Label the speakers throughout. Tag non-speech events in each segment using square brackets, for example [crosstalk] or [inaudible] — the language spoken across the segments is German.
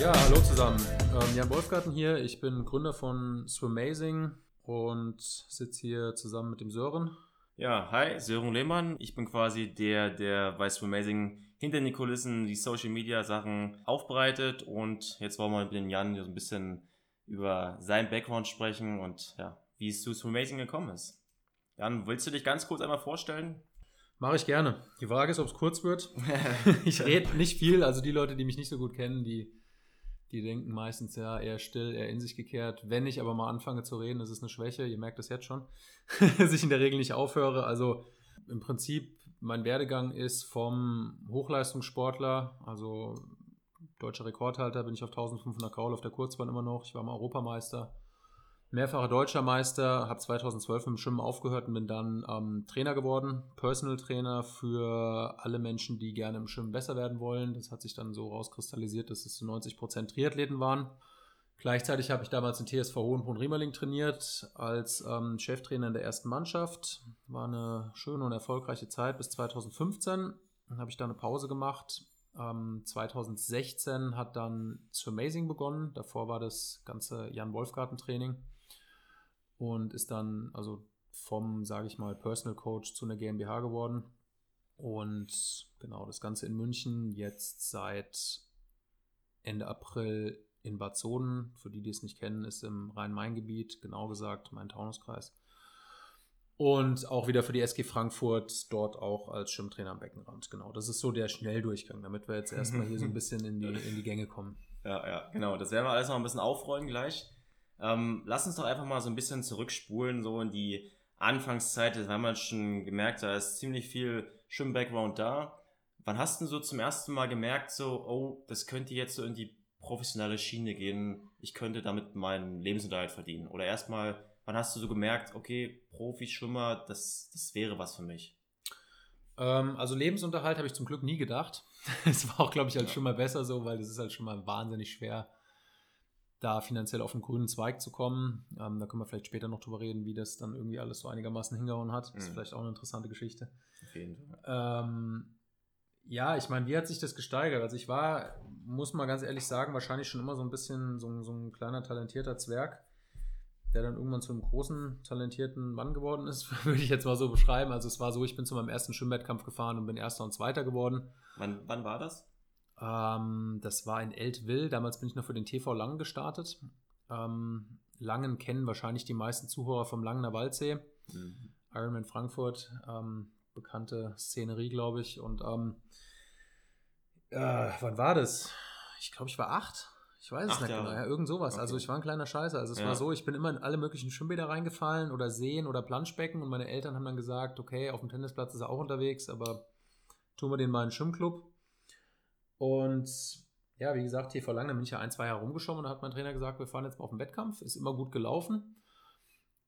Speaker 1: Ja, hallo zusammen. Ähm, Jan Wolfgarten hier. Ich bin Gründer von Swimazing und sitze hier zusammen mit dem Sören.
Speaker 2: Ja, hi, Sören Lehmann. Ich bin quasi der, der bei Swimazing hinter den Kulissen die Social Media Sachen aufbereitet und jetzt wollen wir mit dem Jan so ein bisschen über seinen Background sprechen und ja, wie es zu Swimazing gekommen ist. Jan, willst du dich ganz kurz einmal vorstellen?
Speaker 1: Mache ich gerne. Die Frage ist, ob es kurz wird. [laughs] [laughs] ich rede nicht viel, also die Leute, die mich nicht so gut kennen, die die denken meistens ja eher still, eher in sich gekehrt. Wenn ich aber mal anfange zu reden, ist es eine Schwäche. Ihr merkt das jetzt schon, [laughs] dass ich in der Regel nicht aufhöre. Also im Prinzip, mein Werdegang ist vom Hochleistungssportler, also deutscher Rekordhalter, bin ich auf 1500 Kraul auf der Kurzbahn immer noch. Ich war mal Europameister mehrfacher deutscher Meister, habe 2012 mit dem Schwimmen aufgehört und bin dann ähm, Trainer geworden, Personal Trainer für alle Menschen, die gerne im Schwimmen besser werden wollen. Das hat sich dann so rauskristallisiert, dass es zu 90 Prozent Triathleten waren. Gleichzeitig habe ich damals den TSV Hohenbrunn-Riemerling trainiert als ähm, Cheftrainer in der ersten Mannschaft. War eine schöne und erfolgreiche Zeit bis 2015. Dann habe ich da eine Pause gemacht. Ähm, 2016 hat dann Amazing begonnen. Davor war das ganze Jan Wolfgarten Training und ist dann also vom, sage ich mal, Personal Coach zu einer GmbH geworden. Und genau, das Ganze in München jetzt seit Ende April in Bad Soden. Für die, die es nicht kennen, ist im Rhein-Main-Gebiet, genau gesagt, mein Taunuskreis. Und auch wieder für die SG Frankfurt dort auch als Schwimmtrainer am Beckenrand. Genau, das ist so der Schnelldurchgang, damit wir jetzt erstmal hier so ein bisschen in die, in die Gänge kommen. [laughs]
Speaker 2: Ja, ja, genau. Das werden wir alles noch ein bisschen aufrollen gleich. Ähm, lass uns doch einfach mal so ein bisschen zurückspulen, so in die Anfangszeit. Da haben wir schon gemerkt, da ist ziemlich viel Schwimm-Background da. Wann hast du so zum ersten Mal gemerkt, so, oh, das könnte jetzt so in die professionelle Schiene gehen, ich könnte damit meinen Lebensunterhalt verdienen? Oder erstmal, wann hast du so gemerkt, okay, Profischwimmer, das, das wäre was für mich?
Speaker 1: Ähm, also Lebensunterhalt habe ich zum Glück nie gedacht. [laughs] Es war auch, glaube ich, als ja. Schwimmer besser so, weil das ist halt schon mal wahnsinnig schwer, da finanziell auf den grünen Zweig zu kommen. Ähm, da können wir vielleicht später noch drüber reden, wie das dann irgendwie alles so einigermaßen hingehauen hat. Das ist mhm. vielleicht auch eine interessante Geschichte. Auf jeden Fall. Ähm, ja, ich meine, wie hat sich das gesteigert? Also ich war, muss man ganz ehrlich sagen, wahrscheinlich schon immer so ein bisschen so, so ein kleiner talentierter Zwerg, der dann irgendwann zu einem großen, talentierten Mann geworden ist, [laughs] würde ich jetzt mal so beschreiben. Also es war so, ich bin zu meinem ersten Schwimmwettkampf gefahren und bin Erster und Zweiter geworden.
Speaker 2: Wann, wann war das?
Speaker 1: Ähm, das war in Eltville. Damals bin ich noch für den TV Langen gestartet. Ähm, Langen kennen wahrscheinlich die meisten Zuhörer vom Langener Waldsee. Mhm. Ironman Frankfurt, ähm, bekannte Szenerie, glaube ich. Und ähm, äh, wann war das? Ich glaube, ich war acht. Ich weiß es nicht genau. Ja, irgend sowas. Also okay. Also ich war ein kleiner Scheißer. Also es ja. war so, ich bin immer in alle möglichen Schwimmbäder reingefallen oder Seen oder Planschbecken und meine Eltern haben dann gesagt, okay, auf dem Tennisplatz ist er auch unterwegs, aber tun wir den mal in den Schwimmclub. Und ja, wie gesagt, hier vor langem bin ich ja ein, zwei Jahre rumgeschoben und da hat mein Trainer gesagt, wir fahren jetzt mal auf den Wettkampf. Ist immer gut gelaufen.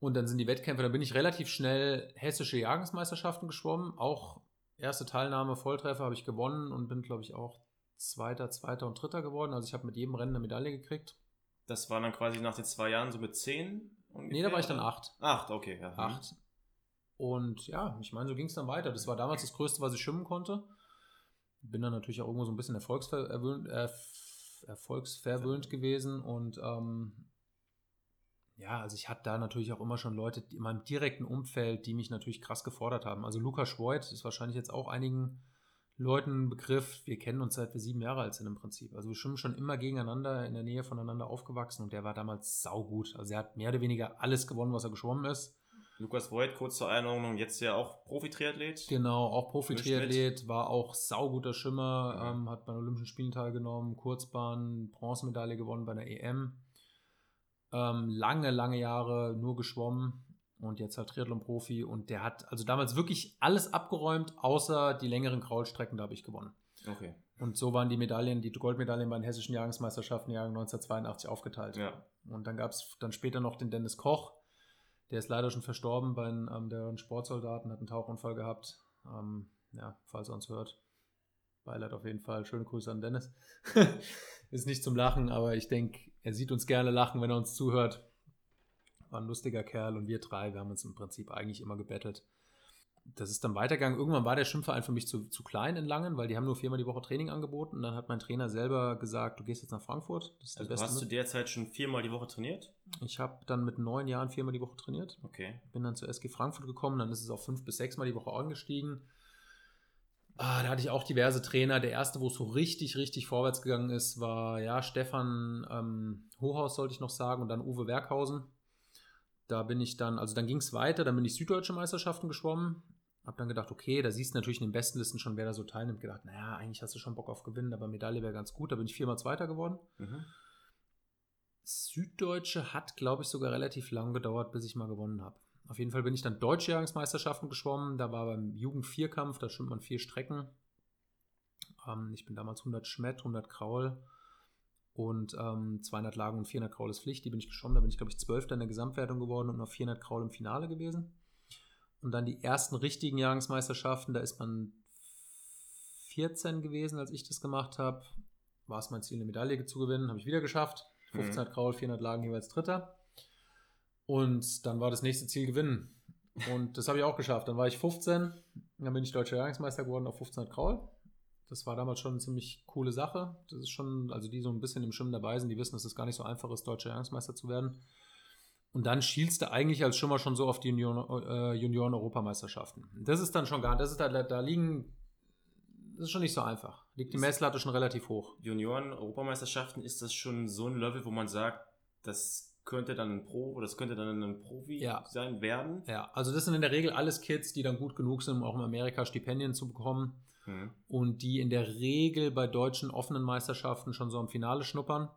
Speaker 1: Und dann sind die Wettkämpfe, da bin ich relativ schnell hessische Jagensmeisterschaften geschwommen. Auch erste Teilnahme, Volltreffer habe ich gewonnen und bin, glaube ich, auch Zweiter, Zweiter und Dritter geworden. Also ich habe mit jedem Rennen eine Medaille gekriegt.
Speaker 2: Das war dann quasi nach den zwei Jahren so mit zehn?
Speaker 1: Ungefähr, nee, da war ich dann acht.
Speaker 2: Acht, okay. Ja.
Speaker 1: Acht. Und ja, ich meine, so ging es dann weiter. Das war damals das Größte, was ich schwimmen konnte bin dann natürlich auch irgendwo so ein bisschen erfolgsverwöhnt, erfolgsverwöhnt gewesen und ähm, ja, also ich hatte da natürlich auch immer schon Leute in meinem direkten Umfeld, die mich natürlich krass gefordert haben. Also Lukas Schwoid ist wahrscheinlich jetzt auch einigen Leuten ein Begriff. Wir kennen uns seit wir sieben Jahre alt sind im Prinzip. Also wir schwimmen schon immer gegeneinander, in der Nähe voneinander aufgewachsen und der war damals saugut. Also er hat mehr oder weniger alles gewonnen, was er geschwommen ist.
Speaker 2: Lukas Voigt, kurz zur Erinnerung, jetzt ja auch Profi-Triathlet.
Speaker 1: Genau, auch Profi-Triathlet, war auch sauguter Schimmer, ja. ähm, hat bei den Olympischen Spielen teilgenommen, Kurzbahn, Bronzemedaille gewonnen bei der EM. Ähm, lange, lange Jahre nur geschwommen und jetzt halt Triathlon-Profi und der hat also damals wirklich alles abgeräumt, außer die längeren Kraulstrecken, da habe ich gewonnen.
Speaker 2: Okay.
Speaker 1: Und so waren die Medaillen, die Goldmedaillen bei den hessischen Jahresmeisterschaften im Jahr 1982 aufgeteilt.
Speaker 2: Ja.
Speaker 1: Und dann gab es dann später noch den Dennis Koch, der ist leider schon verstorben bei einem, ähm, der Sportsoldaten, hat einen Tauchunfall gehabt. Ähm, ja, falls er uns hört. Beileid auf jeden Fall. Schöne Grüße an Dennis. [laughs] ist nicht zum Lachen, aber ich denke, er sieht uns gerne lachen, wenn er uns zuhört. War ein lustiger Kerl und wir drei, wir haben uns im Prinzip eigentlich immer gebettelt. Das ist dann weitergegangen. Irgendwann war der Schwimmverein für mich zu, zu klein in Langen, weil die haben nur viermal die Woche Training angeboten. Und dann hat mein Trainer selber gesagt, du gehst jetzt nach Frankfurt.
Speaker 2: also hast du derzeit schon viermal die Woche trainiert?
Speaker 1: Ich habe dann mit neun Jahren viermal die Woche trainiert.
Speaker 2: Okay.
Speaker 1: Bin dann zur SG Frankfurt gekommen, dann ist es auf fünf bis sechsmal die Woche angestiegen. Ah, da hatte ich auch diverse Trainer. Der erste, wo es so richtig, richtig vorwärts gegangen ist, war ja Stefan ähm, Hohaus, sollte ich noch sagen, und dann Uwe Werkhausen. Da bin ich dann, also dann ging es weiter, dann bin ich Süddeutsche Meisterschaften geschwommen. Hab dann gedacht, okay, da siehst du natürlich in den besten Listen schon, wer da so teilnimmt. Gedacht, naja, eigentlich hast du schon Bock auf Gewinnen, aber Medaille wäre ganz gut. Da bin ich viermal Zweiter geworden. Mhm. Süddeutsche hat, glaube ich, sogar relativ lang gedauert, bis ich mal gewonnen habe. Auf jeden Fall bin ich dann Deutsche Jahrgangsmeisterschaften geschwommen. Da war beim Jugend-Vierkampf, da schwimmt man vier Strecken. Ähm, ich bin damals 100 Schmett, 100 Kraul und ähm, 200 Lagen und 400 Kraul ist Pflicht. Die bin ich geschwommen. Da bin ich, glaube ich, Zwölfter in der Gesamtwertung geworden und noch 400 Kraul im Finale gewesen. Und dann die ersten richtigen Jahrgangsmeisterschaften, da ist man 14 gewesen, als ich das gemacht habe. War es mein Ziel, eine Medaille zu gewinnen. Habe ich wieder geschafft. 1500 mhm. Kraul, 400 Lagen jeweils Dritter. Und dann war das nächste Ziel gewinnen. Und das habe ich auch geschafft. Dann war ich 15, dann bin ich deutscher Jahrgangsmeister geworden auf 1500 Kraul. Das war damals schon eine ziemlich coole Sache. Das ist schon, also die so ein bisschen im Schwimmen dabei sind, die wissen, dass es gar nicht so einfach ist, deutscher Jahrgangsmeister zu werden. Und dann schielst du eigentlich als Schwimmer schon so auf die äh, Junioren-Europameisterschaften. das ist dann schon gar, das ist da, da liegen, das ist schon nicht so einfach. Liegt die Messlatte schon relativ hoch.
Speaker 2: Junioren-Europameisterschaften, ist das schon so ein Level, wo man sagt, das könnte dann ein Pro oder das könnte dann ein Profi ja. sein werden?
Speaker 1: Ja, also das sind in der Regel alles Kids, die dann gut genug sind, um auch in Amerika Stipendien zu bekommen. Mhm. Und die in der Regel bei deutschen offenen Meisterschaften schon so im Finale schnuppern.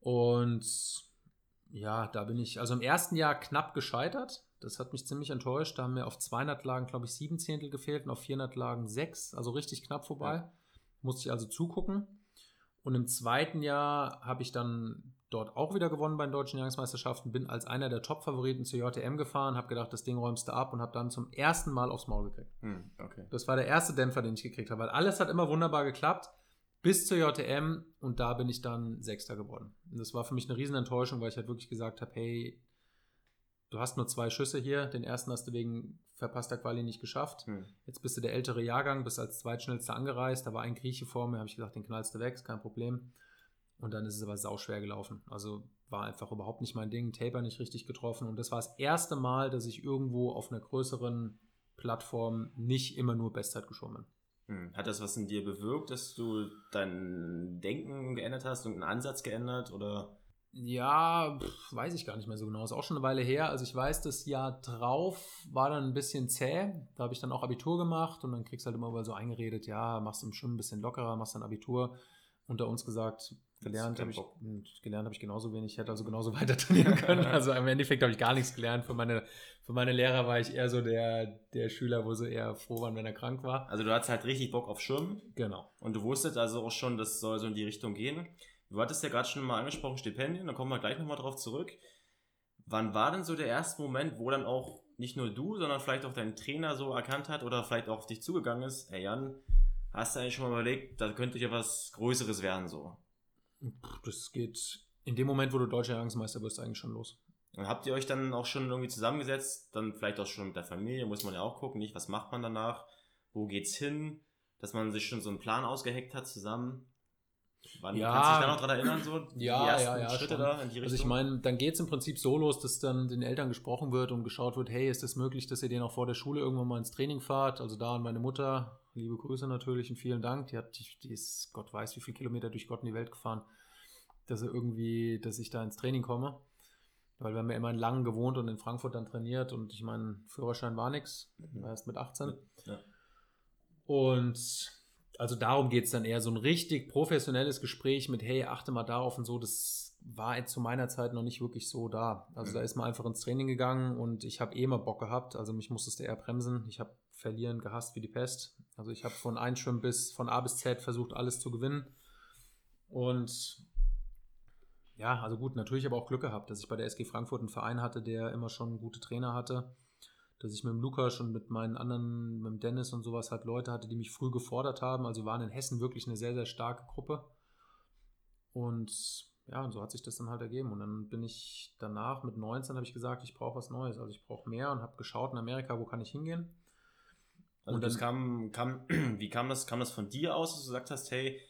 Speaker 1: Und ja, da bin ich, also im ersten Jahr knapp gescheitert. Das hat mich ziemlich enttäuscht. Da haben mir auf 200 Lagen, glaube ich, sieben Zehntel gefehlt und auf 400 Lagen sechs. Also richtig knapp vorbei. Ja. Musste ich also zugucken. Und im zweiten Jahr habe ich dann dort auch wieder gewonnen bei den deutschen Jahresmeisterschaften. Bin als einer der Top-Favoriten zur JTM gefahren, habe gedacht, das Ding räumst du ab und habe dann zum ersten Mal aufs Maul gekriegt. Hm, okay. Das war der erste Dämpfer, den ich gekriegt habe, weil alles hat immer wunderbar geklappt bis zur JTM und da bin ich dann Sechster geworden. Und das war für mich eine riesen Enttäuschung, weil ich halt wirklich gesagt habe, hey, du hast nur zwei Schüsse hier, den ersten hast du wegen verpasster Quali nicht geschafft. Hm. Jetzt bist du der ältere Jahrgang, bist als zweitschnellster angereist, da war ein Grieche vor mir, habe ich gesagt, den knallst du weg, ist kein Problem. Und dann ist es aber sauschwer gelaufen. Also war einfach überhaupt nicht mein Ding, Taper nicht richtig getroffen und das war das erste Mal, dass ich irgendwo auf einer größeren Plattform nicht immer nur Bestzeit geschwommen bin.
Speaker 2: Hm. Hat das was in dir bewirkt, dass du dein Denken geändert hast, irgendeinen Ansatz geändert oder?
Speaker 1: Ja, pff, weiß ich gar nicht mehr so genau. Ist auch schon eine Weile her. Also ich weiß, das Jahr drauf war dann ein bisschen zäh. Da habe ich dann auch Abitur gemacht und dann kriegst du halt immer so eingeredet, ja, machst du im Schwimmen ein bisschen lockerer, machst dann Abitur. Unter uns gesagt, gelernt habe ich, gelernt habe ich genauso wenig. Ich hätte also genauso [laughs] weiter trainieren können. Also im Endeffekt habe ich gar nichts gelernt. Für meine, für meine Lehrer war ich eher so der, der Schüler, wo sie eher froh waren, wenn er krank war.
Speaker 2: Also du hattest halt richtig Bock auf Schwimmen.
Speaker 1: Genau.
Speaker 2: Und du wusstest also auch schon, das soll so in die Richtung gehen. Du hattest ja gerade schon mal angesprochen, Stipendien, da kommen wir gleich nochmal drauf zurück. Wann war denn so der erste Moment, wo dann auch nicht nur du, sondern vielleicht auch dein Trainer so erkannt hat oder vielleicht auch auf dich zugegangen ist, hey Jan, hast du eigentlich schon mal überlegt, da könnte ja was Größeres werden so?
Speaker 1: Das geht in dem Moment, wo du deutscher Jahrgangsmeister wirst, eigentlich schon los.
Speaker 2: Und habt ihr euch dann auch schon irgendwie zusammengesetzt, dann vielleicht auch schon mit der Familie, muss man ja auch gucken, nicht, was macht man danach, wo geht's hin, dass man sich schon so einen Plan ausgeheckt hat zusammen? Wann, ja, kannst du dich da noch dran erinnern, so
Speaker 1: ja, ja, ja, Schritte schon. da in die Richtung? Also ich meine, dann geht es im Prinzip so los, dass dann den Eltern gesprochen wird und geschaut wird, hey, ist es das möglich, dass ihr den auch vor der Schule irgendwann mal ins Training fahrt? Also da an meine Mutter, liebe Grüße natürlich und vielen Dank. Die hat, die, die ist, Gott weiß, wie viele Kilometer durch Gott in die Welt gefahren dass er irgendwie, dass ich da ins Training komme. Weil wir haben ja immer in Langen gewohnt und in Frankfurt dann trainiert und ich meine, Führerschein war nichts, war erst mit 18. Ja. Und also darum geht es dann eher so ein richtig professionelles Gespräch mit, hey, achte mal darauf und so, das war zu meiner Zeit noch nicht wirklich so da. Also mhm. da ist man einfach ins Training gegangen und ich habe eh immer Bock gehabt, also mich musstest du eher bremsen. Ich habe verlieren gehasst wie die Pest. Also ich habe von Einschwimmen bis von A bis Z versucht, alles zu gewinnen. Und ja, also gut, natürlich habe ich auch Glück gehabt, dass ich bei der SG Frankfurt einen Verein hatte, der immer schon gute Trainer hatte. Dass ich mit dem Lukas und mit meinen anderen, mit dem Dennis und sowas halt Leute hatte, die mich früh gefordert haben. Also waren in Hessen wirklich eine sehr, sehr starke Gruppe. Und ja, und so hat sich das dann halt ergeben. Und dann bin ich danach mit 19 habe ich gesagt, ich brauche was Neues. Also ich brauche mehr und habe geschaut in Amerika, wo kann ich hingehen.
Speaker 2: Also
Speaker 1: Und
Speaker 2: das kam, kam, [clears throat] wie kam das, kam das von dir aus, dass du gesagt hast, hey,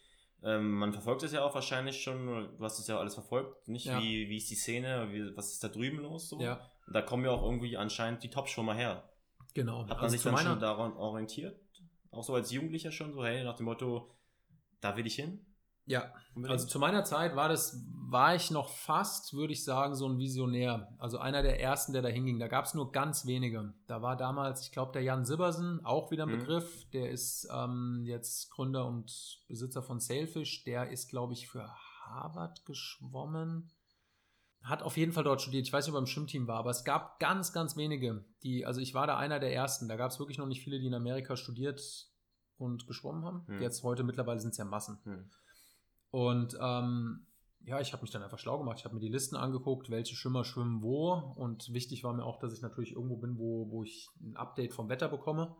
Speaker 2: ähm, man verfolgt das ja auch wahrscheinlich schon, du hast es ja alles verfolgt, nicht
Speaker 1: Ja.
Speaker 2: wie, wie ist die Szene, wie, was ist da drüben los so?
Speaker 1: Ja,
Speaker 2: Und da kommen ja auch irgendwie anscheinend die Top-Schwimmer her.
Speaker 1: genau.
Speaker 2: Hat man
Speaker 1: Also
Speaker 2: sich dann
Speaker 1: meiner-
Speaker 2: schon daran orientiert? Auch so als Jugendlicher schon, so hey, nach dem Motto, da will ich hin?
Speaker 1: Ja? Also zu meiner Zeit war das, war ich noch fast, würde ich sagen, so ein Visionär. Also einer der ersten, der da hinging. Da gab es nur ganz wenige. Da war damals, ich glaube, der Jan Sibbersen, auch wieder ein
Speaker 2: Mhm.
Speaker 1: Begriff. Der ist ähm, jetzt Gründer und Besitzer von Sailfish. Der ist, glaube ich, für Harvard geschwommen. Hat auf jeden Fall dort studiert. Ich weiß nicht, ob er im Schwimmteam war, aber es gab ganz, ganz wenige, die, also ich war da einer der ersten. Da gab es wirklich noch nicht viele, die in Amerika studiert und geschwommen haben.
Speaker 2: Mhm.
Speaker 1: Jetzt heute mittlerweile sind es ja Massen.
Speaker 2: Hm.
Speaker 1: Und ähm, ja, ich habe mich dann einfach schlau gemacht. Ich habe mir die Listen angeguckt, welche Schwimmer schwimmen wo. Und wichtig war mir auch, dass ich natürlich irgendwo bin, wo, wo ich ein Update vom Wetter bekomme.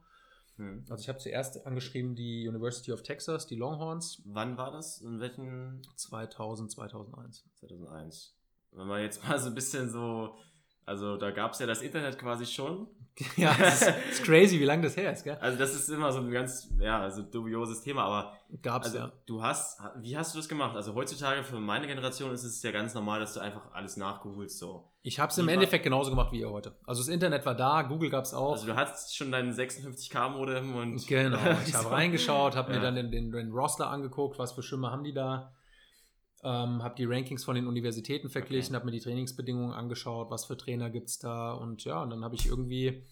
Speaker 2: Hm.
Speaker 1: Also ich habe zuerst angeschrieben die University of Texas, die Longhorns,
Speaker 2: Wann war das? In welchen
Speaker 1: 2000, 2001.
Speaker 2: 2001. Wenn man jetzt [laughs] mal so ein bisschen so, also da gab es ja das Internet quasi schon. [laughs]
Speaker 1: ja, es ist, ist crazy, wie lange das her ist, gell?
Speaker 2: Also das ist immer so ein ganz, ja, also dubioses Thema, aber
Speaker 1: Gab's
Speaker 2: also
Speaker 1: ja.
Speaker 2: du hast, wie hast du das gemacht? Also heutzutage für meine Generation ist es ja ganz normal, dass du einfach alles nachgoogelst so.
Speaker 1: Ich habe es im Endeffekt genauso gemacht wie ihr heute. Also das Internet war da, Google gab es auch.
Speaker 2: Also du hattest schon deinen 56k Modem und
Speaker 1: Genau, ich [laughs] habe reingeschaut, habe mir
Speaker 2: Ja.
Speaker 1: dann den, den, den Roster angeguckt, was für Schwimmer haben die da, ähm, habe die Rankings von den Universitäten verglichen,
Speaker 2: Okay.
Speaker 1: habe mir die Trainingsbedingungen angeschaut, was für Trainer gibt es da und ja, und dann habe ich irgendwie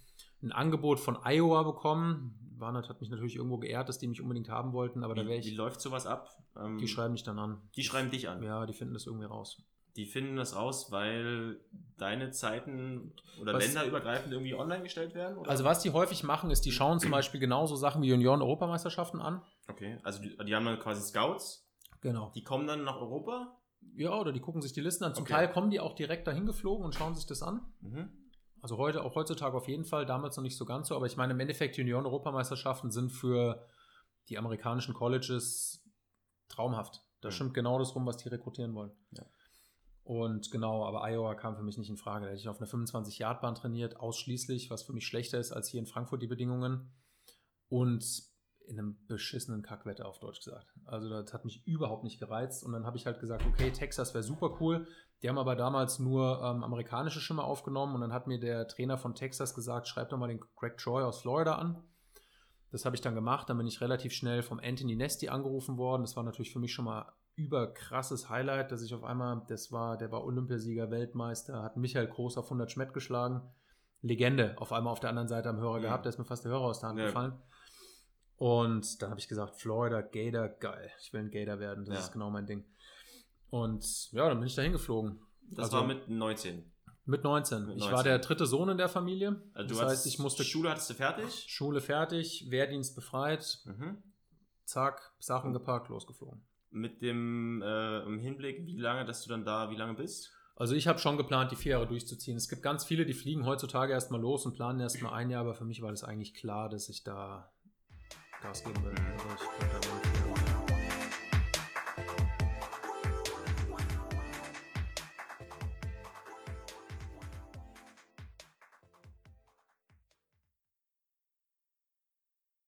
Speaker 1: ein Angebot von Iowa bekommen. Warnert hat mich natürlich irgendwo geehrt, dass die mich unbedingt haben wollten, aber da wäre
Speaker 2: Wie, wie
Speaker 1: ich,
Speaker 2: läuft sowas ab? Ähm,
Speaker 1: die schreiben mich dann an.
Speaker 2: die schreiben dich an.
Speaker 1: Ja, die finden das irgendwie raus.
Speaker 2: Die finden das raus, weil deine Zeiten oder
Speaker 1: Was-
Speaker 2: länderübergreifend irgendwie online gestellt werden? Oder?
Speaker 1: Also was die häufig machen, ist, die schauen zum Beispiel genauso Sachen wie Junioren-Europameisterschaften an.
Speaker 2: Okay, also die, die haben dann quasi Scouts,
Speaker 1: Genau.
Speaker 2: die kommen dann nach Europa.
Speaker 1: Ja, oder die gucken sich die Listen an. Zum
Speaker 2: Okay.
Speaker 1: Teil kommen die auch direkt dahin geflogen und schauen sich das an.
Speaker 2: Mhm.
Speaker 1: Also heute, auch heutzutage auf jeden Fall, damals noch nicht so ganz so, aber ich meine, im Endeffekt, Junioren-Europameisterschaften sind für die amerikanischen Colleges traumhaft. Da
Speaker 2: Mhm.
Speaker 1: stimmt genau das rum, was die rekrutieren wollen.
Speaker 2: Ja.
Speaker 1: Und genau, aber Iowa kam für mich nicht in Frage. Da hätte ich auf einer 25-Yard-Bahn trainiert, ausschließlich, was für mich schlechter ist als hier in Frankfurt die Bedingungen. Und in einem beschissenen Kackwetter, auf Deutsch gesagt. Also das hat mich überhaupt nicht gereizt. Und dann habe ich halt gesagt, okay, Texas wäre super cool. Die haben aber damals nur ähm, amerikanische Schimmer aufgenommen und dann hat mir der Trainer von Texas gesagt, schreib doch mal den Greg Troy aus Florida an. Das habe ich dann gemacht. Dann bin ich relativ schnell vom Anthony Nesti angerufen worden. Das war natürlich für mich schon mal überkrasses Highlight, dass ich auf einmal, das war, der war Olympiasieger, Weltmeister, hat Michael Groß auf 100 Schmett geschlagen. Legende auf einmal auf der anderen Seite am Hörer
Speaker 2: Mhm.
Speaker 1: gehabt, da ist mir fast der Hörer aus der Hand
Speaker 2: Ja.
Speaker 1: gefallen. Und dann habe ich gesagt, Florida, Gator, geil. Ich will ein Gator werden, das
Speaker 2: Ja.
Speaker 1: ist genau mein Ding. Und ja, dann bin ich da hingeflogen.
Speaker 2: Das
Speaker 1: Also
Speaker 2: war mit 19.
Speaker 1: mit 19.
Speaker 2: Mit
Speaker 1: Ich
Speaker 2: 19.
Speaker 1: war der dritte Sohn in der Familie.
Speaker 2: Also
Speaker 1: das
Speaker 2: du
Speaker 1: heißt, ich musste
Speaker 2: Schule hattest du fertig?
Speaker 1: Schule fertig, Wehrdienst befreit,
Speaker 2: Mhm.
Speaker 1: zack, Sachen
Speaker 2: Und-
Speaker 1: gepackt, losgeflogen.
Speaker 2: Mit dem äh, im Hinblick, wie lange, dass du dann da, wie lange bist?
Speaker 1: Also ich habe schon geplant, die vier Jahre durchzuziehen. Es gibt ganz viele, die fliegen heutzutage erstmal los und planen erstmal ein Jahr, aber für mich war das eigentlich klar, dass ich da asking them